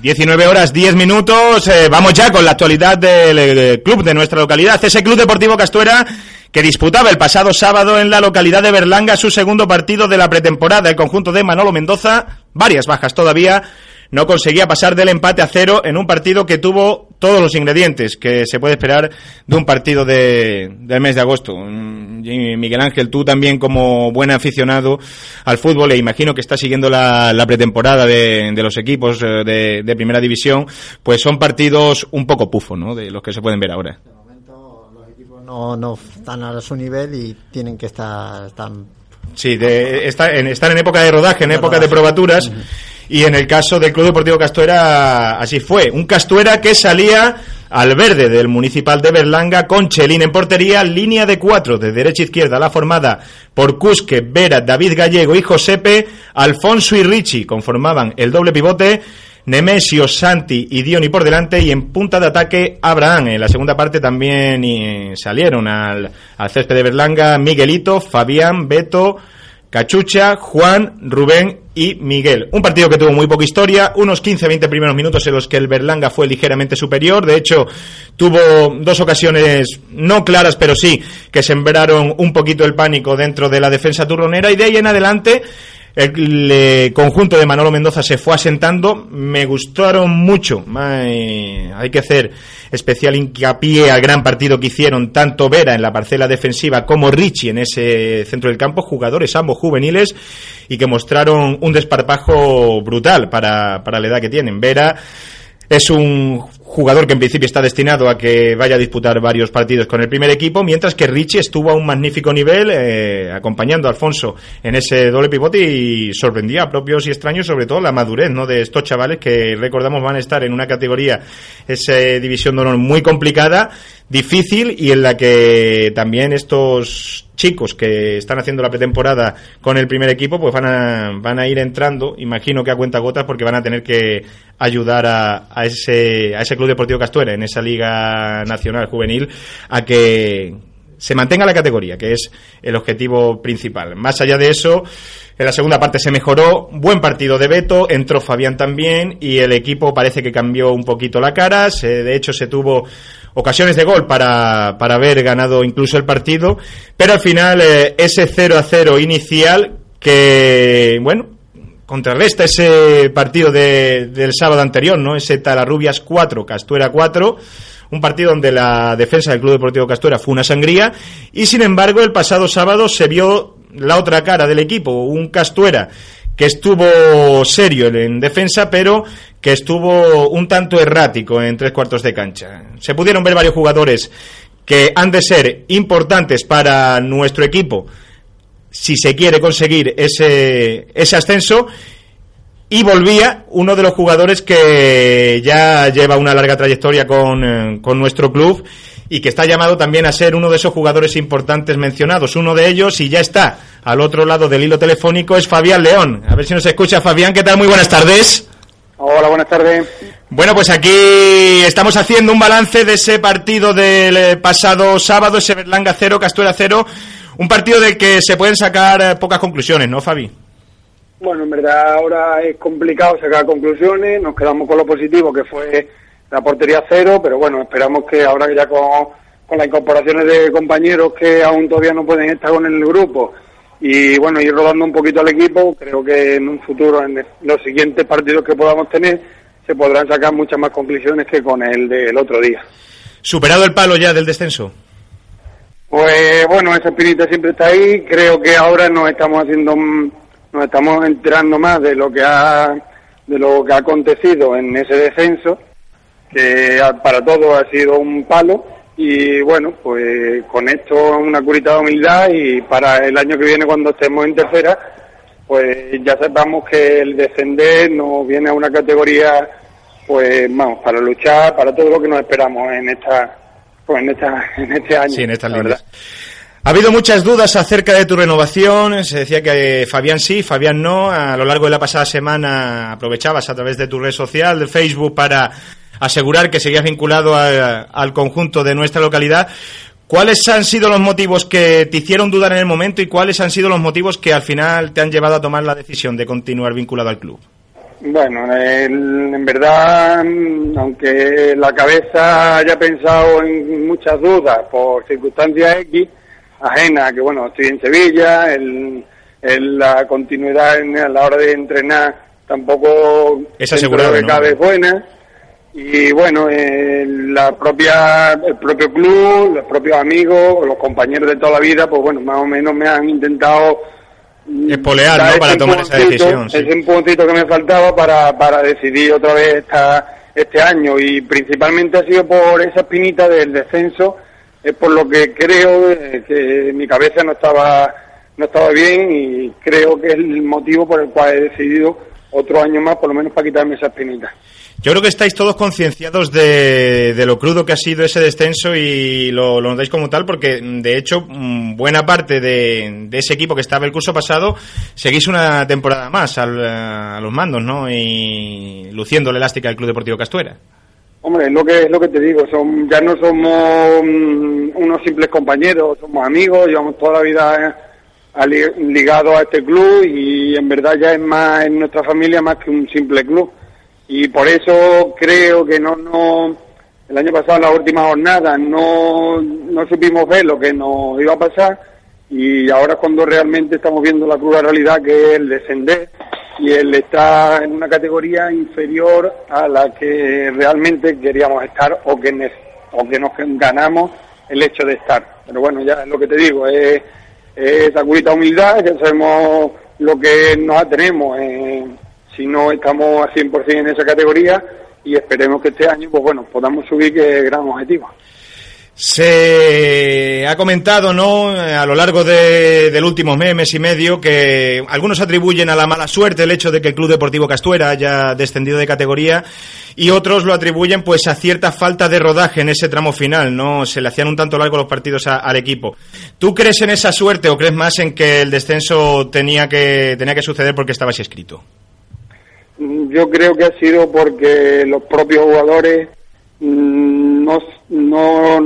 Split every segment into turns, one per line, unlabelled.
19 horas 10 minutos. Eh, vamos ya con la actualidad del eh, club de nuestra localidad. Ese Club Deportivo Castuera que disputaba el pasado sábado en la localidad de Berlanga su segundo partido de la pretemporada. El conjunto de Manolo Mendoza, varias bajas todavía, no conseguía pasar del empate a cero en un partido que tuvo todos los ingredientes que se puede esperar de un partido de, del mes de agosto. Mm, Miguel Ángel, tú también como buen aficionado al fútbol, e imagino que estás siguiendo la, pretemporada de, los equipos eh, de, de, primera división, pues son partidos un poco pufo, ¿no? De los que se pueden ver ahora
no, no están a su nivel y tienen que estar... Están...
Sí, de, estar, en, en época de rodaje, en época de probaturas. Y en el caso del Club Deportivo Castuera, así fue. Un Castuera que salía al verde del Municipal de Berlanga con Chelín en portería, línea de cuatro de derecha a izquierda, la formada por Cusque, Vera, David Gallego y Josepe, Alfonso y Richie conformaban el doble pivote Nemesio, Santi y Dioni por delante y en punta de ataque Abraham. En la segunda parte también eh, salieron al, al césped de Berlanga Miguelito, Fabián, Beto, Cachucha, Juan, Rubén y Miguel. Un partido que tuvo muy poca historia, unos 15-20 primeros minutos en los que el Berlanga fue ligeramente superior. De hecho, tuvo dos ocasiones no claras, pero sí que sembraron un poquito el pánico dentro de la defensa turronera y de ahí en adelante el, conjunto de Manolo Mendoza se fue asentando. Me gustaron mucho. hay que hacer especial hincapié al gran partido que hicieron tanto Vera en la parcela defensiva como Richie en ese centro del campo. Jugadores ambos juveniles y que mostraron un desparpajo brutal para, para la edad que tienen. Vera es un jugador que en principio está destinado a que vaya a disputar varios partidos con el primer equipo, mientras que Richie estuvo a un magnífico nivel eh, acompañando a Alfonso en ese doble pivote y sorprendía a propios y extraños, sobre todo la madurez ¿no? de estos chavales que recordamos van a estar en una categoría, esa división de honor muy complicada, difícil y en la que también estos chicos que están haciendo la pretemporada con el primer equipo, pues van a, van a ir entrando, imagino que a cuenta gotas, porque van a tener que ayudar a, a, ese, a ese Club Deportivo Castuera, en esa Liga Nacional Juvenil, a que se mantenga la categoría, que es el objetivo principal. Más allá de eso, en la segunda parte se mejoró, buen partido de Beto, entró Fabián también y el equipo parece que cambió un poquito la cara, de hecho se tuvo ocasiones de gol para, para haber ganado incluso el partido, pero al final eh, ese 0 a 0 inicial que, bueno, contrarresta ese partido de, del sábado anterior, ¿no? Ese Talarrubias 4, Castuera 4, un partido donde la defensa del Club Deportivo Castuera fue una sangría y sin embargo el pasado sábado se vio la otra cara del equipo, un Castuera que estuvo serio en defensa, pero que estuvo un tanto errático en tres cuartos de cancha. Se pudieron ver varios jugadores que han de ser importantes para nuestro equipo si se quiere conseguir ese, ese ascenso. Y volvía uno de los jugadores que ya lleva una larga trayectoria con, eh, con nuestro club y que está llamado también a ser uno de esos jugadores importantes mencionados. Uno de ellos, y ya está al otro lado del hilo telefónico, es Fabián León. A ver si nos escucha Fabián. ¿Qué tal? Muy buenas tardes.
Hola, buenas tardes.
Bueno, pues aquí estamos haciendo un balance de ese partido del eh, pasado sábado, ese Berlanga 0, Castuera 0. Un partido del que se pueden sacar eh, pocas conclusiones, ¿no, Fabi?
Bueno, en verdad ahora es complicado sacar conclusiones. Nos quedamos con lo positivo, que fue la portería cero, pero bueno, esperamos que ahora ya con, con las incorporaciones de compañeros que aún todavía no pueden estar con el grupo y bueno, ir rodando un poquito al equipo, creo que en un futuro, en los siguientes partidos que podamos tener, se podrán sacar muchas más conclusiones que con el del otro día.
¿Superado el palo ya del descenso?
Pues bueno, esa espinita siempre está ahí, creo que ahora nos estamos haciendo, nos estamos enterando más de lo que ha, de lo que ha acontecido en ese descenso que para todos ha sido un palo y bueno, pues con esto una curita de humildad y para el año que viene cuando estemos en tercera, pues ya sepamos que el descender nos viene a una categoría, pues vamos, para luchar, para todo lo que nos esperamos en esta, pues en esta, en este año.
Sí, en esta verdad. Ha habido muchas dudas acerca de tu renovación. Se decía que Fabián sí, Fabián no. A lo largo de la pasada semana aprovechabas a través de tu red social, de Facebook, para asegurar que seguías vinculado al conjunto de nuestra localidad. ¿Cuáles han sido los motivos que te hicieron dudar en el momento y cuáles han sido los motivos que al final te han llevado a tomar la decisión de continuar vinculado al club?
Bueno, en verdad, aunque la cabeza haya pensado en muchas dudas por circunstancias X, ajenas, que bueno, estoy en Sevilla, el, la continuidad en, a la hora de entrenar tampoco
es asegurado,
de cada vez buena. Y bueno, la propia, el propio club, los propios amigos, los compañeros de toda la vida, pues bueno, más o menos me han intentado
Espolear, ¿no? Para tomar esa decisión.
Es un puntito que me faltaba para, para decidir otra vez esta, este año y principalmente ha sido por esa espinita del descenso, es por lo que creo que mi cabeza no estaba, no estaba bien y creo que es el motivo por el cual he decidido otro año más, por lo menos para quitarme esa espinita.
Yo creo que estáis todos concienciados de, lo crudo que ha sido ese descenso y lo, lo, notáis como tal, porque de hecho, mm, buena parte de, ese equipo que estaba el curso pasado seguís una temporada más a los mandos, ¿no? Y luciendo la elástica del Club Deportivo Castuera.
Hombre, es lo que, es lo que te digo, son, ya no somos mm, unos simples compañeros, somos amigos, llevamos toda la vida eh, ligados a este club y en verdad ya es más en nuestra familia más que un simple club. Y por eso creo que no, no, el año pasado en la última jornada no, no supimos ver lo que nos iba a pasar y ahora cuando realmente estamos viendo la cruda realidad que es el descender y el estar en una categoría inferior a la que realmente queríamos estar o que, o que nos ganamos el hecho de estar. Pero bueno, ya es lo que te digo, es, es esa humildad, ya sabemos lo que nos tenemos en, si no estamos a 100% en esa categoría y esperemos que este año pues bueno podamos subir que es gran objetivo.
Se ha comentado, ¿no?, a lo largo del último mes, mes y medio, que algunos atribuyen a la mala suerte el hecho de que el Club Deportivo Castuera haya descendido de categoría y otros lo atribuyen, pues, a cierta falta de rodaje en ese tramo final, ¿no? Se le hacían un tanto largo los partidos al equipo. ¿Tú crees en esa suerte o crees más en que el descenso tenía que, tenía que suceder porque estaba así escrito?
Yo creo que ha sido porque los propios jugadores mm, no, no,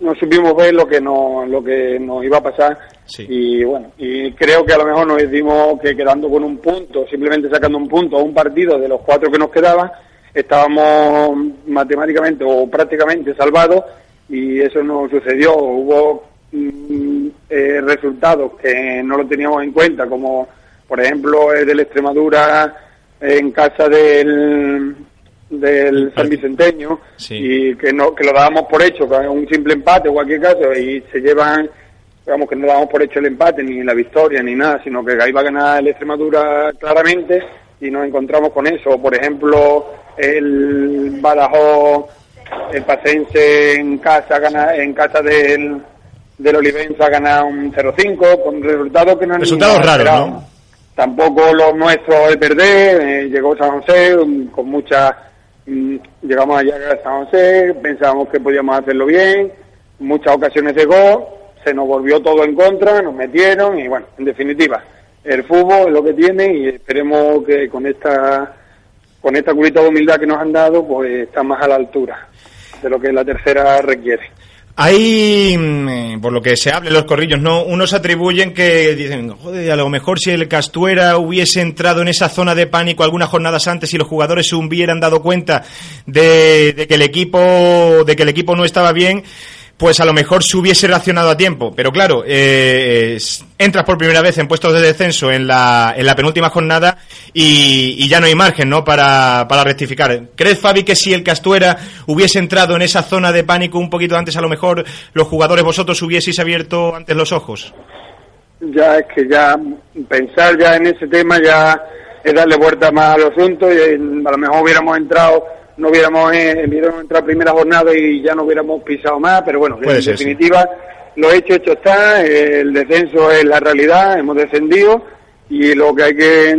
no supimos ver lo que no, lo que nos iba a pasar. Y bueno y creo que a lo mejor nos dimos que quedando con un punto simplemente sacando un punto a un partido de los cuatro que nos quedaban estábamos matemáticamente o prácticamente salvados y eso no sucedió. Hubo mm, eh, resultados que no lo teníamos en cuenta como por ejemplo el del Extremadura en casa del del San Vicenteño y que no que lo dábamos por hecho, que un simple empate o cualquier caso y se llevan digamos que no dábamos por hecho el empate ni la victoria ni nada, sino que ahí va a ganar el Extremadura claramente y nos encontramos con eso. Por ejemplo, el Badajoz, el Pacense en casa gana en casa del del Olivenza gana un 0-5 con resultados que no
resultados raros, ¿no?
Tampoco lo nuestro es perder, eh, llegó San José con mucha... Llegamos allá a San José, pensábamos que podíamos hacerlo bien, muchas ocasiones de gol, se nos volvió todo en contra, nos metieron y bueno, en definitiva, el fútbol es lo que tiene y esperemos que con esta con esta curita de humildad que nos han dado, pues está más a la altura de lo que la tercera requiere.
Hay, mm, eh, por lo que se habla en los corrillos, ¿no? Unos atribuyen que dicen, joder, a lo mejor si el Castuera hubiese entrado en esa zona de pánico algunas jornadas antes y los jugadores se hubieran dado cuenta de, de que el equipo, de que el equipo no estaba bien, pues a lo mejor se hubiese reaccionado a tiempo. Pero claro, eh, entras por primera vez en puestos de descenso en la, en la penúltima jornada y, ya no hay margen ¿no? Para, para rectificar. ¿Crees, Fabi, que si el Castuera hubiese entrado en esa zona de pánico un poquito antes, a lo mejor los jugadores vosotros hubieseis abierto antes los ojos?
Ya es que ya pensar ya en ese tema ya es darle vuelta más al asunto y a lo mejor hubiéramos entrado no hubiéramos, eh, hubiéramos entrado primera jornada y ya no hubiéramos pisado más, pero bueno, en definitiva, lo hecho, hecho está, el descenso es la realidad, hemos descendido y lo que hay que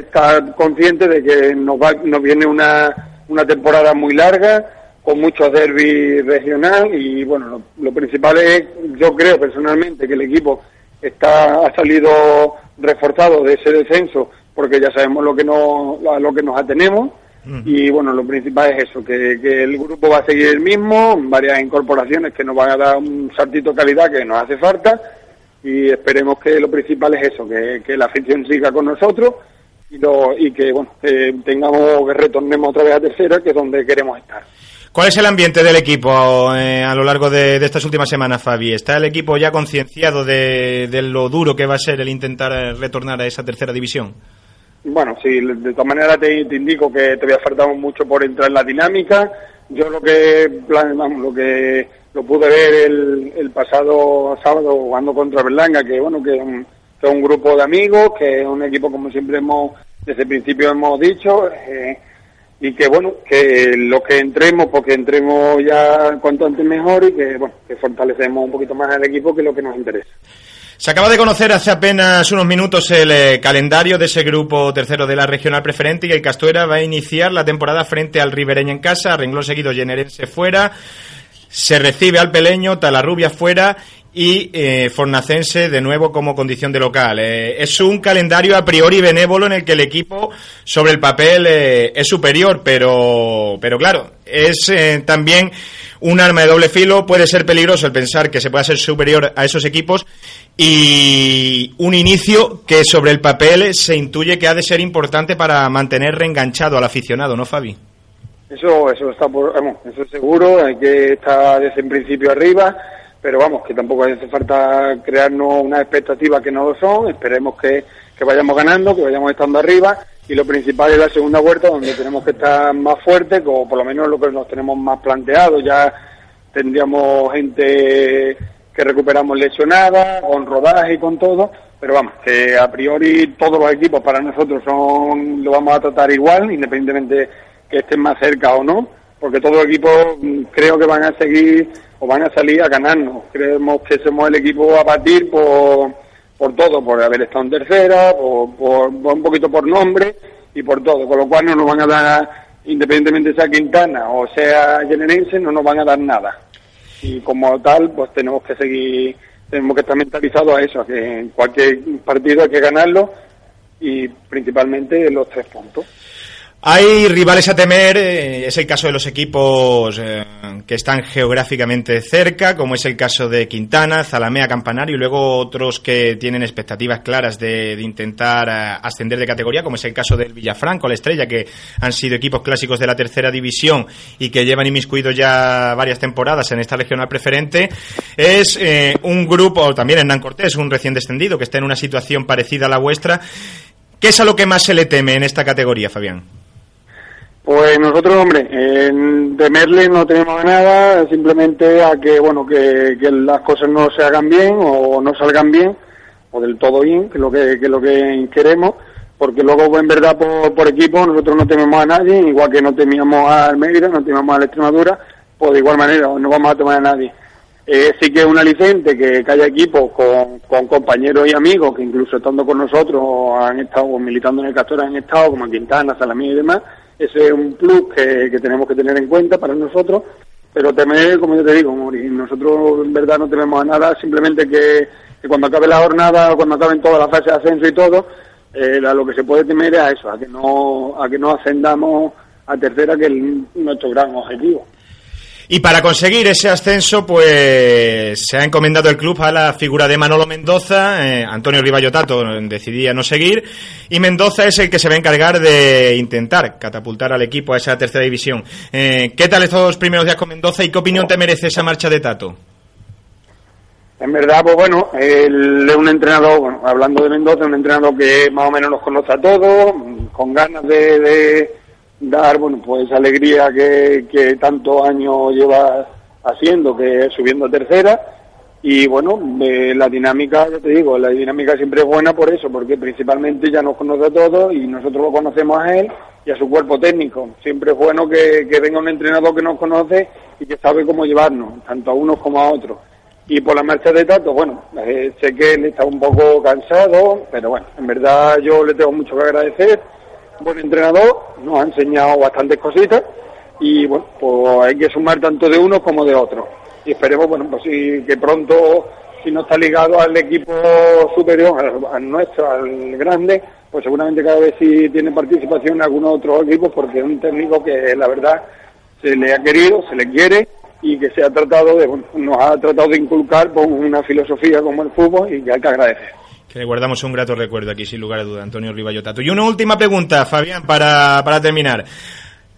estar consciente de que nos, va, nos viene una, una temporada muy larga, con muchos derbis regional y bueno, lo, principal es, yo creo personalmente que el equipo está ha salido reforzado de ese descenso porque ya sabemos lo que no, lo que nos atenemos y bueno, lo principal es eso, que, el grupo va a seguir el mismo, varias incorporaciones que nos van a dar un saltito de calidad que nos hace falta y esperemos que lo principal es eso, que, la afición siga con nosotros y, lo, y que bueno eh, tengamos que retornemos otra vez a tercera, que es donde queremos estar.
¿Cuál es el ambiente del equipo eh, a lo largo de, estas últimas semanas, Fabi? ¿Está el equipo ya concienciado de, lo duro que va a ser el intentar retornar a esa tercera división?
Bueno, sí, de todas maneras te, indico que todavía faltamos mucho por entrar en la dinámica. Yo lo que, vamos, lo que lo pude ver el, pasado sábado jugando contra Berlanga, que bueno, que es, un, grupo de amigos, que es un equipo como siempre hemos, desde el principio hemos dicho, eh, y que bueno, que lo que entremos, porque entremos ya cuanto antes mejor y que bueno, que fortalecemos un poquito más al equipo que lo que nos interesa.
Se acaba de conocer hace apenas unos minutos el eh, calendario de ese grupo tercero de la regional preferente y el Castuera va a iniciar la temporada frente al Ribereño en casa, renglón seguido Generense fuera, se recibe al Peleño, Talarrubia fuera y eh, Fornacense de nuevo como condición de local. Eh, es un calendario a priori benévolo en el que el equipo sobre el papel eh, es superior, pero, pero claro, es también un arma de doble filo. Puede ser peligroso el pensar que se pueda ser superior a esos equipos y un inicio que sobre el papel se intuye que ha de ser importante para mantener reenganchado al aficionado, ¿no, Fabi?
Eso, eso está por, vamos, eso seguro. Hay que estar desde el principio arriba pero vamos, que tampoco hace falta crearnos una expectativa que no lo son, esperemos que, vayamos ganando, que vayamos estando arriba, y lo principal es la segunda vuelta, donde tenemos que estar más fuertes, como por lo menos lo que nos tenemos más planteado, ya tendríamos gente que recuperamos lesionada, con rodaje y con todo, pero vamos, que a priori todos los equipos para nosotros son lo vamos a tratar igual, independientemente que estén más cerca o no, porque todos los equipos mm, creo que van a seguir o van a salir a ganarnos. Creemos que somos el equipo a partir por, por todo, por haber estado en tercera, por, un poquito por nombre y por todo, con lo cual no nos van a dar, independientemente sea Quintana o sea Generense, no nos van a dar nada. Y como tal, pues tenemos que seguir, tenemos que estar mentalizados a eso, que en cualquier partido hay que ganarlo y principalmente los tres puntos.
Hay rivales a temer, eh, es el caso de los equipos eh, que están geográficamente cerca, como es el caso de Quintana, Zalamea, Campanario, y luego otros que tienen expectativas claras de, intentar eh, ascender de categoría, como es el caso del Villafranco, la Estrella, que han sido equipos clásicos de la tercera división y que llevan inmiscuidos ya varias temporadas en esta regional preferente. Es un grupo, también Hernán Cortés, un recién descendido, que está en una situación parecida a la vuestra. ¿Qué es a lo que más se le teme en esta categoría, Fabián?
Pues nosotros, hombre, en temerle no tenemos nada, simplemente a que, bueno, que, las cosas no se hagan bien o no salgan bien, o del todo bien, que es lo que, lo que queremos, porque luego, en verdad, por, equipo, nosotros no tememos a nadie, igual que no temíamos a Almeida, no temíamos a la Extremadura, pues de igual manera, no vamos a tomar a nadie. Eh, sí que es un aliciente que, haya equipos con, con, compañeros y amigos que incluso estando con nosotros han estado militando en el Castor, han estado como Quintana, Salamí y demás, ese es un plus que, tenemos que tener en cuenta para nosotros, pero temer, como yo te digo, nosotros en verdad no tememos a nada, simplemente que, cuando acabe la jornada, cuando acaben todas las fases de ascenso y todo, eh, lo que se puede temer es a eso, a que no, a que no ascendamos a tercera, que es nuestro gran objetivo.
Y para conseguir ese ascenso, pues se ha encomendado el club a la figura de Manolo Mendoza. Eh, Antonio Rivallotato decidía no seguir. Y Mendoza es el que se va a encargar de intentar catapultar al equipo a esa tercera división. Eh, ¿Qué tal estos primeros días con Mendoza y qué opinión te merece esa marcha de Tato?
En verdad, pues bueno, él es un entrenador, bueno, hablando de Mendoza, un entrenador que más o menos nos conoce a todos, con ganas de dar bueno pues alegría que, que tantos años lleva haciendo, que subiendo a tercera. Y bueno, la dinámica, ya te digo, la dinámica siempre es buena por eso, porque principalmente ya nos conoce a todos y nosotros lo conocemos a él y a su cuerpo técnico. Siempre es bueno que, que venga un entrenador que nos conoce y que sabe cómo llevarnos, tanto a unos como a otros. Y por la marcha de Tato, bueno, eh, sé que él está un poco cansado, pero bueno, en verdad yo le tengo mucho que agradecer buen entrenador, nos ha enseñado bastantes cositas y bueno, pues hay que sumar tanto de uno como de otro. Y esperemos, bueno, pues sí, que pronto, si no está ligado al equipo superior, al, nuestro, al grande, pues seguramente cada vez sí tiene participación en algunos otros equipos porque es un técnico que la verdad se le ha querido, se le quiere y que se ha tratado de, nos ha tratado de inculcar con una filosofía como el fútbol y que hay que agradecer.
Que le guardamos un grato recuerdo aquí, sin lugar a duda, Antonio Rivallotato. Y una última pregunta, Fabián, para, para terminar.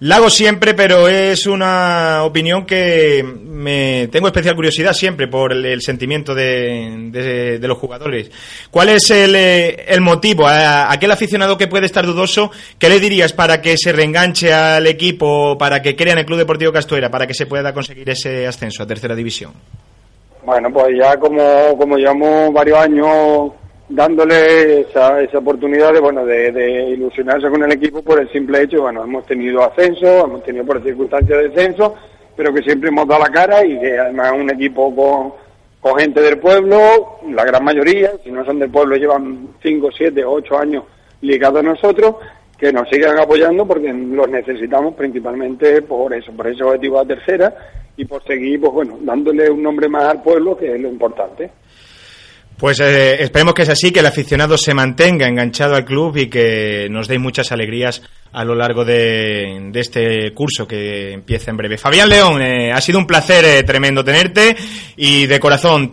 La hago siempre, pero es una opinión que me tengo especial curiosidad siempre por el, sentimiento de, los jugadores. ¿Cuál es el, eh, el motivo? Aquel aficionado que puede estar dudoso, ¿qué le dirías para que se reenganche al equipo, para que crea en el Club Deportivo Castuera, para que se pueda conseguir ese ascenso a tercera división?
Bueno, pues ya como, como llevamos varios años dándole esa, esa oportunidad de, bueno, de, ilusionarse con el equipo por el simple hecho, bueno, hemos tenido ascenso, hemos tenido por circunstancias de descenso, pero que siempre hemos dado la cara y que además un equipo con, gente del pueblo, la gran mayoría, si no son del pueblo, llevan 5, 7, 8 años ligados a nosotros, que nos sigan apoyando porque los necesitamos principalmente por eso, por ese objetivo a tercera y por seguir, pues bueno, dándole un nombre más al pueblo, que es lo importante.
Pues eh, esperemos que es así, que el aficionado se mantenga enganchado al club y que nos dé muchas alegrías a lo largo de, este curso que empieza en breve. Fabián León, eh, ha sido un placer eh, tremendo tenerte y de corazón.